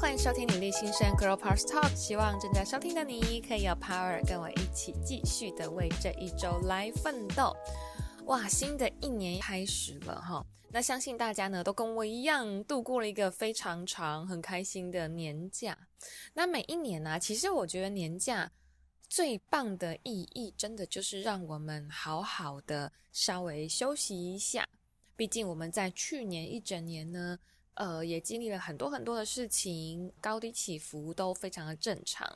欢迎收听女力新生 Girl Power Talk。希望正在收听的你可以有 power，跟我一起继续的为这一周来奋斗。哇，新的一年开始了哈，那相信大家呢都跟我一样度过了一个非常长、很开心的年假。那每一年呢、其实我觉得年假最棒的意义，真的就是让我们好好的稍微休息一下。毕竟我们在去年一整年呢。呃，也经历了很多很多的事情，高低起伏都非常的正常。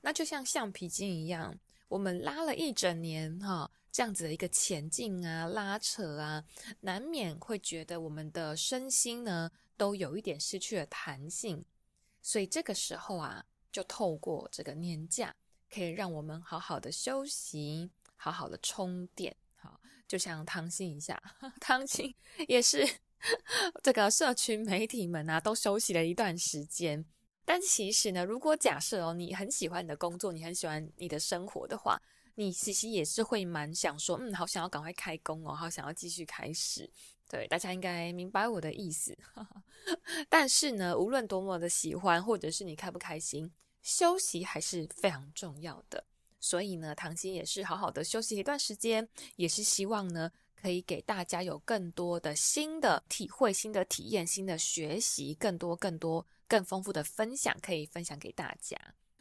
那就像橡皮筋一样，我们拉了一整年哈，这样子的一个前进啊、拉扯啊，难免会觉得我们的身心呢都有一点失去了弹性。所以这个时候啊，就透过这个年假，可以让我们好好的休息，好好的充电。好，就像汤心一下，汤心也是。这个社群媒体们啊，都休息了一段时间。但其实呢，如果假设哦，你很喜欢你的工作，你很喜欢你的生活的话，你其实也是会蛮想说，嗯，好想要赶快开工哦，好想要继续开始。对，大家应该明白我的意思。但是呢，无论多么的喜欢，或者是你开不开心，休息还是非常重要的。所以呢，唐心也是好好的休息一段时间，也是希望呢。可以给大家有更多的新的体会、新的体验、新的学习，更多、更多、更丰富的分享可以分享给大家。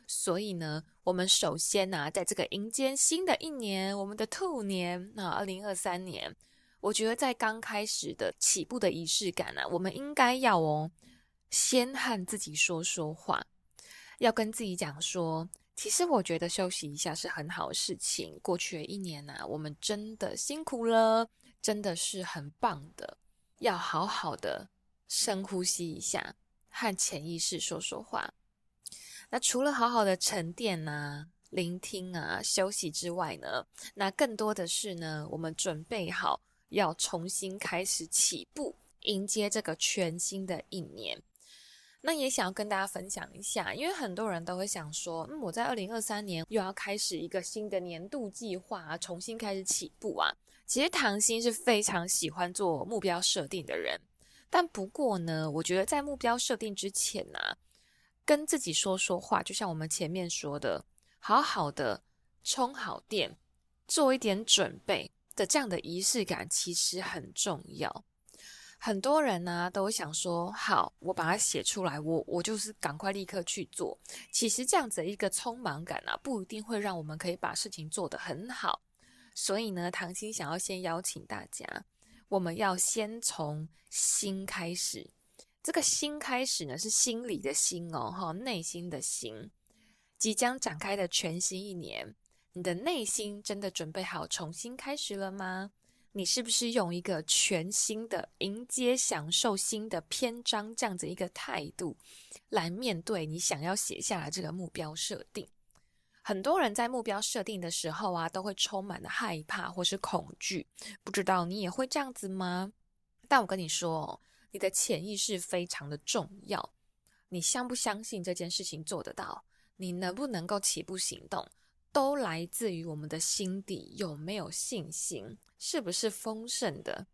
所以呢，我们首先呢、在这个迎接新的一年，我们的兔年啊，二零二三年，我觉得在刚开始的起步的仪式感呢、我们应该要哦，先和自己说说话，要跟自己讲说。其实我觉得休息一下是很好的事情。过去的一年呐、啊，我们真的辛苦了，真的是很棒的。要好好的深呼吸一下，和潜意识说说话。那除了好好的沉淀啊、聆听啊、休息之外呢，那更多的是呢，我们准备好要重新开始起步，迎接这个全新的一年。那也想要跟大家分享一下，因为很多人都会想说，嗯，我在二零二三年又要开始一个新的年度计划，重新开始起步啊。其实唐心是非常喜欢做目标设定的人，但不过呢，我觉得在目标设定之前呢，跟自己说说话，就像我们前面说的，好好的充好电，做一点准备的这样的仪式感，其实很重要。很多人呢、都想说，好，我把它写出来，我我就是赶快立刻去做。其实这样子一个匆忙感啊，不一定会让我们可以把事情做得很好。所以呢，唐心想要先邀请大家，我们要先从心开始。这个心开始呢，是心里的心哦，哈，内心的心。即将展开的全新一年，你的内心真的准备好重新开始了吗？你是不是用一个全新的迎接、享受新的篇章这样子一个态度来面对你想要写下来这个目标设定？很多人在目标设定的时候啊，都会充满了害怕或是恐惧。不知道你也会这样子吗？但我跟你说，你的潜意识非常的重要。你相不相信这件事情做得到？你能不能够起步行动？都来自于我们的心底有没有信心，是不是丰盛的？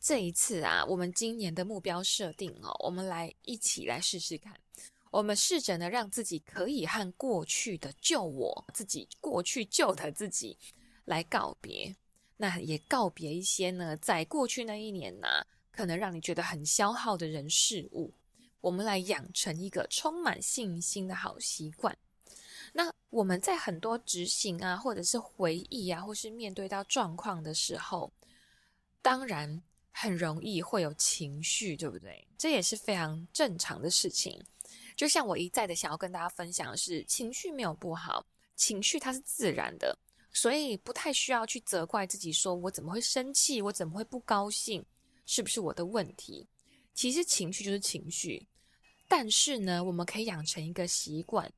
这一次啊，我们今年的目标设定哦，我们来一起来试试看。我们试着呢，让自己可以和过去的旧我自己、过去旧的自己来告别。那也告别一些呢，在过去那一年呢、可能让你觉得很消耗的人事物。我们来养成一个充满信心的好习惯。那我们在很多执行啊，或者是回忆啊，或是面对到状况的时候，当然很容易会有情绪，对不对？这也是非常正常的事情。就像我一再的想要跟大家分享的是，情绪没有不好，情绪它是自然的，所以不太需要去责怪自己，说我怎么会生气，我怎么会不高兴，是不是我的问题？其实情绪就是情绪，但是呢，我们可以养成一个习惯。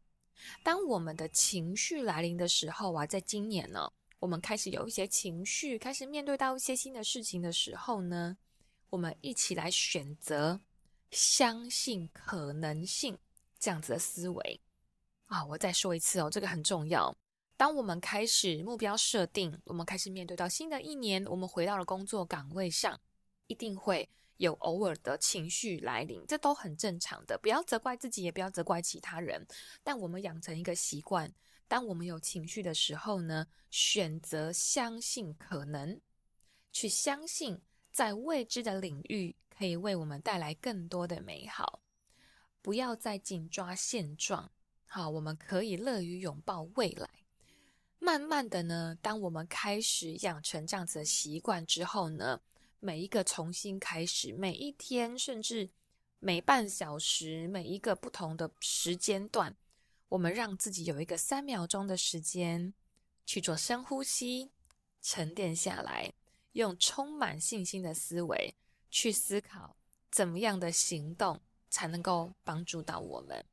当我们的情绪来临的时候啊，在今年呢，我们开始有一些情绪，开始面对到一些新的事情的时候呢，我们一起来选择相信可能性这样子的思维啊。我再说一次哦，这个很重要。当我们开始目标设定，我们开始面对到新的一年，我们回到了工作岗位上，一定会有偶尔的情绪来临，这都很正常的。不要责怪自己，也不要责怪其他人。但我们养成一个习惯，当我们有情绪的时候呢，选择相信可能，去相信在未知的领域可以为我们带来更多的美好。不要再紧抓现状，好，我们可以乐于拥抱未来。慢慢的呢，当我们开始养成这样子的习惯之后呢，每一个重新开始，每一天，甚至每半小时，每一个不同的时间段，我们让自己有一个三秒钟的时间去做深呼吸，沉淀下来，用充满信心的思维去思考，怎么样的行动才能够帮助到我们。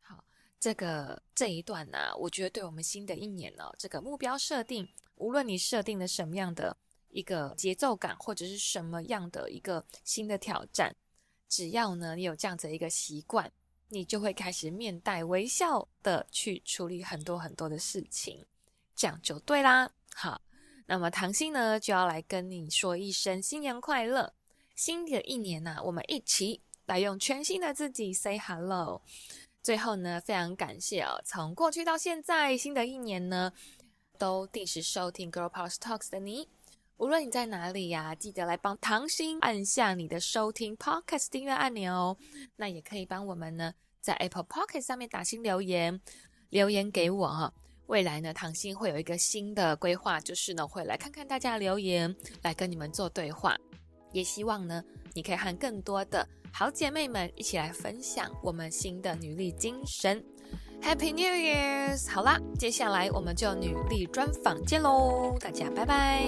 好，这个这一段呢、啊，我觉得对我们新的一年呢、哦，这个目标设定，无论你设定了什么样的。一个节奏感，或者是什么样的一个新的挑战，只要呢你有这样子的一个习惯，你就会开始面带微笑的去处理很多很多的事情，这样就对啦。好，那么唐心呢就要来跟你说一声新年快乐，新的一年呢、啊，我们一起来用全新的自己 say hello。最后呢，非常感谢哦，从过去到现在，新的一年呢，都定时收听 Girl Power Talks 的你。无论你在哪里呀、记得来帮唐心按下你的收听 Podcast 订阅按钮哦。那也可以帮我们呢，在 Apple Podcast 上面打新留言，留言给我哈。未来呢，唐心会有一个新的规划，就是呢，会来看看大家留言，来跟你们做对话。也希望呢，你可以和更多的好姐妹们一起来分享我们新的女力精神。Happy New Year's！好啦，接下来我们就女力专访见喽，大家拜拜。